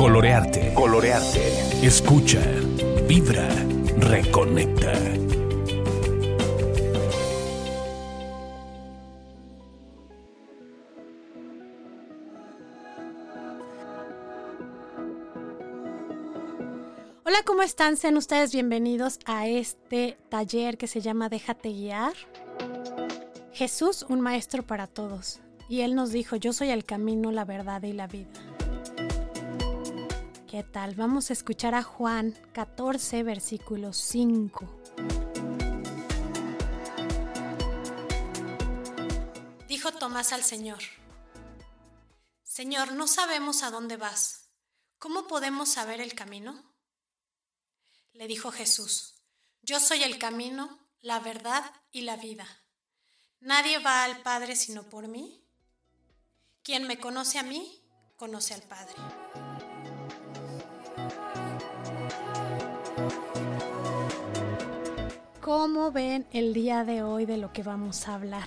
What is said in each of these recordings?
Colorearte. Colorearte. Escucha. Vibra. Reconecta. Hola, ¿cómo están? Sean ustedes bienvenidos a este taller que se llama Déjate guiar. Jesús, un maestro para todos. Y Él nos dijo, yo soy el camino, la verdad y la vida. ¿Qué tal? Vamos a escuchar a Juan 14, versículo 5. Dijo Tomás al Señor, Señor, no sabemos a dónde vas. ¿Cómo podemos saber el camino? Le dijo Jesús, Yo soy el camino, la verdad y la vida. Nadie va al Padre sino por mí. Quien me conoce a mí, conoce al Padre. ¿Cómo ven el día de hoy de lo que vamos a hablar?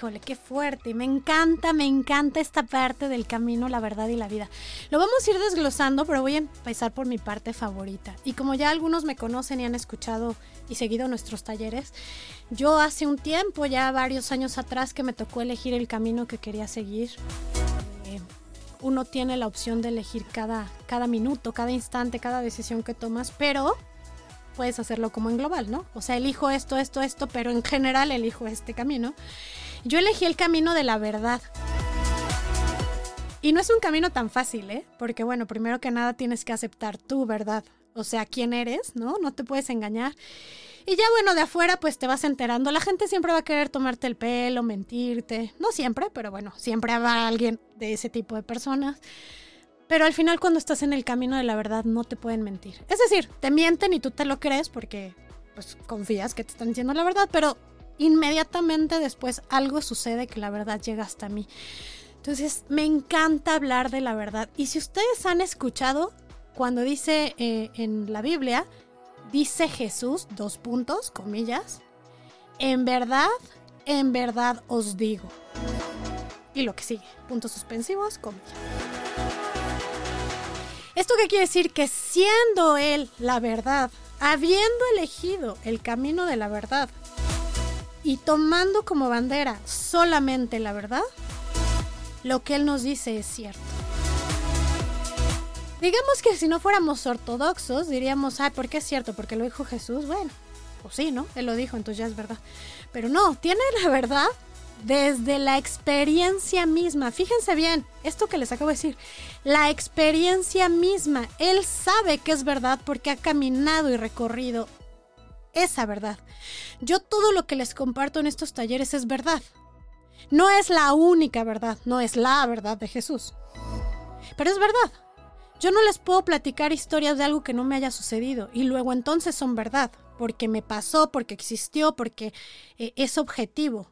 Híjole, qué fuerte. Me encanta, me encanta esta parte del camino, la verdad y la vida. Lo vamos a ir desglosando, pero voy a empezar por mi parte favorita. Y como ya algunos me conocen y han escuchado y seguido nuestros talleres, yo hace un tiempo, ya varios años atrás, que me tocó elegir el camino que quería seguir. Uno tiene la opción de elegir cada, cada minuto, cada instante, cada decisión que tomas, pero puedes hacerlo como en global, ¿no? O sea, elijo esto, esto, esto, pero en general elijo este camino. Yo elegí el camino de la verdad. Y no es un camino tan fácil, ¿eh? Porque bueno, primero que nada tienes que aceptar tu verdad, o sea, quién eres, ¿no? No te puedes engañar. Y ya bueno, de afuera pues te vas enterando. La gente siempre va a querer tomarte el pelo, mentirte. No siempre, pero bueno, siempre habrá alguien de ese tipo de personas. Pero al final cuando estás en el camino de la verdad no te pueden mentir. Es decir, te mienten y tú te lo crees porque pues confías que te están diciendo la verdad, pero inmediatamente después algo sucede que la verdad llega hasta mí. Entonces me encanta hablar de la verdad. Y si ustedes han escuchado cuando dice eh, en la Biblia, dice Jesús, dos puntos, comillas, en verdad, en verdad os digo. Y lo que sigue, puntos suspensivos, comillas. ¿Esto qué quiere decir? Que siendo Él la verdad, habiendo elegido el camino de la verdad y tomando como bandera solamente la verdad, lo que Él nos dice es cierto. Digamos que si no fuéramos ortodoxos, diríamos, ay, ¿por qué es cierto? Porque lo dijo Jesús. Bueno, pues sí, ¿no? Él lo dijo, entonces ya es verdad. Pero no, tiene la verdad desde la experiencia misma. Fíjense bien, esto que les acabo de decir, la experiencia misma. Él sabe que es verdad porque ha caminado y recorrido esa verdad. Yo todo lo que les comparto en estos talleres es verdad. No es la única verdad, no es la verdad de Jesús. Pero es verdad. Yo no les puedo platicar historias de algo que no me haya sucedido y luego entonces son verdad, porque me pasó, porque existió, porque eh, es objetivo.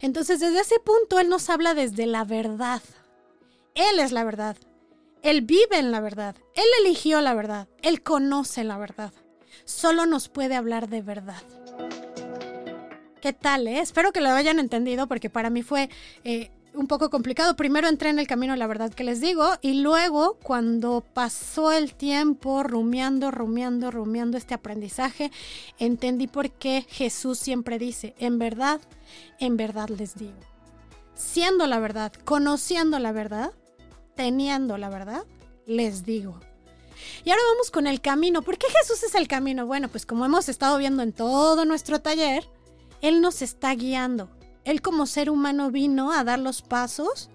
Entonces desde ese punto Él nos habla desde la verdad. Él es la verdad. Él vive en la verdad. Él eligió la verdad. Él conoce la verdad. Solo nos puede hablar de verdad. ¿Qué tal? Eh? Espero que lo hayan entendido porque para mí fue eh, un poco complicado. Primero entré en el camino, la verdad que les digo, y luego cuando pasó el tiempo rumiando, rumiando, rumiando este aprendizaje, entendí por qué Jesús siempre dice, en verdad, en verdad les digo. Siendo la verdad, conociendo la verdad, teniendo la verdad, les digo. Y ahora vamos con el camino. ¿Por qué Jesús es el camino? Bueno, pues como hemos estado viendo en todo nuestro taller, Él nos está guiando él como ser humano vino a dar los pasos,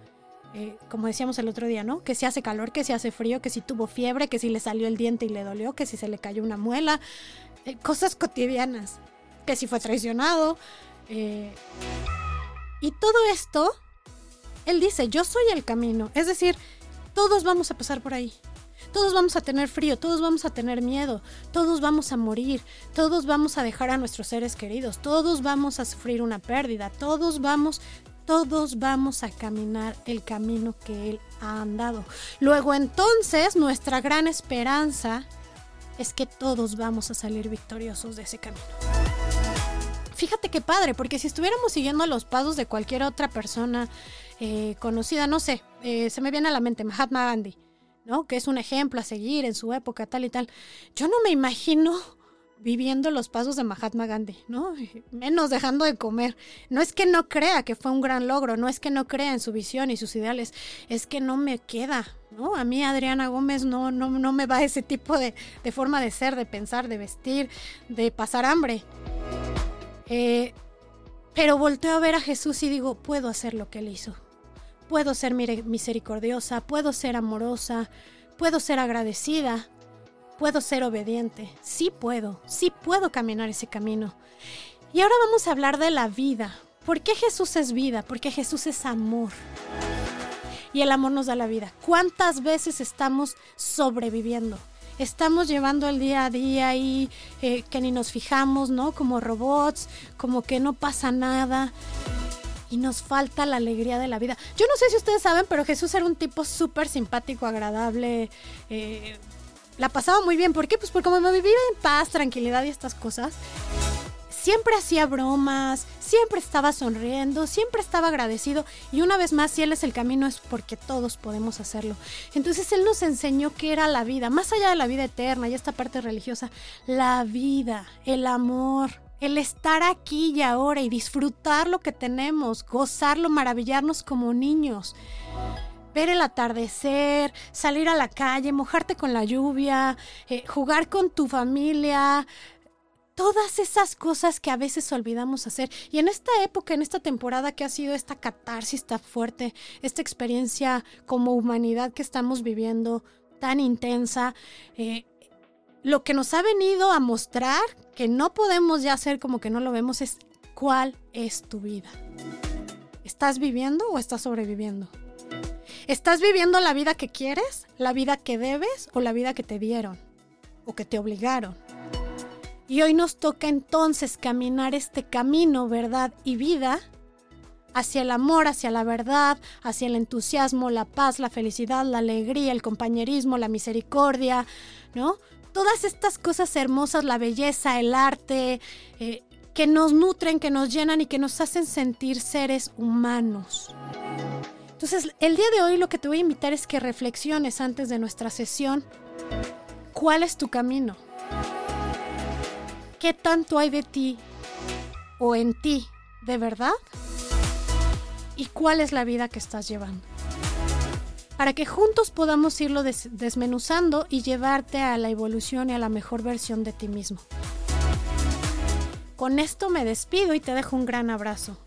eh, como decíamos el otro día, ¿no? Que si hace calor, que si hace frío, que si tuvo fiebre, que si le salió el diente y le dolió, que si se le cayó una muela, eh, cosas cotidianas, que si fue traicionado. Eh, y todo esto, él dice, yo soy el camino, es decir, todos vamos a pasar por ahí. Todos vamos a tener frío, todos vamos a tener miedo, todos vamos a morir, todos vamos a dejar a nuestros seres queridos, todos vamos a sufrir una pérdida, todos vamos, todos vamos a caminar el camino que Él ha andado. Luego entonces nuestra gran esperanza es que todos vamos a salir victoriosos de ese camino. Fíjate qué padre, porque si estuviéramos siguiendo los pasos de cualquier otra persona eh, conocida, no sé, eh, se me viene a la mente Mahatma Gandhi ¿no? Que es un ejemplo a seguir en su época, tal y tal. Yo no me imagino viviendo los pasos de Mahatma Gandhi, ¿no? Menos dejando de comer. No es que no crea que fue un gran logro, no es que no crea en su visión y sus ideales, es que no me queda, ¿no? A mí Adriana Gómez no, no, no me va ese tipo de, de forma de ser, de pensar, de vestir, de pasar hambre. Eh, pero volteo a ver a Jesús y digo, puedo hacer lo que él hizo. Puedo ser misericordiosa, puedo ser amorosa, puedo ser agradecida, puedo ser obediente. Sí puedo, sí puedo caminar ese camino. Y ahora vamos a hablar de la vida. ¿Por qué Jesús es vida? Porque Jesús es amor. Y el amor nos da la vida. ¿Cuántas veces estamos sobreviviendo? Estamos llevando el día a día y eh, que ni nos fijamos, ¿no? Como robots, como que no pasa nada y nos falta la alegría de la vida. Yo no sé si ustedes saben, pero Jesús era un tipo súper simpático, agradable. Eh, la pasaba muy bien. ¿Por qué? Pues porque como me vivía en paz, tranquilidad y estas cosas, siempre hacía bromas, siempre estaba sonriendo, siempre estaba agradecido. Y una vez más, si Él es el camino, es porque todos podemos hacerlo. Entonces Él nos enseñó qué era la vida, más allá de la vida eterna y esta parte religiosa, la vida, el amor, el estar aquí y ahora y disfrutar lo que tenemos, gozarlo, maravillarnos como niños. Ver el atardecer, salir a la calle, mojarte con la lluvia, eh, jugar con tu familia, todas esas cosas que a veces olvidamos hacer. Y en esta época, en esta temporada que ha sido esta catarsis tan fuerte, esta experiencia como humanidad que estamos viviendo tan intensa, eh, lo que nos ha venido a mostrar que no podemos ya hacer como que no lo vemos es cuál es tu vida. ¿Estás viviendo o estás sobreviviendo? ¿Estás viviendo la vida que quieres, la vida que debes o la vida que te dieron o que te obligaron? Y hoy nos toca entonces caminar este camino, verdad y vida, hacia el amor, hacia la verdad, hacia el entusiasmo, la paz, la felicidad, la alegría, el compañerismo, la misericordia, ¿no? Todas estas cosas hermosas, la belleza, el arte, eh, que nos nutren, que nos llenan y que nos hacen sentir seres humanos. Entonces, el día de hoy lo que te voy a invitar es que reflexiones antes de nuestra sesión. ¿Cuál es tu camino? ¿Qué tanto hay de ti o en ti de verdad? ¿Y cuál es la vida que estás llevando? Para que juntos podamos irlo desmenuzando y llevarte a la evolución y a la mejor versión de ti mismo. Con esto me despido y te dejo un gran abrazo.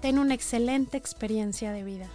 Ten una excelente experiencia de vida.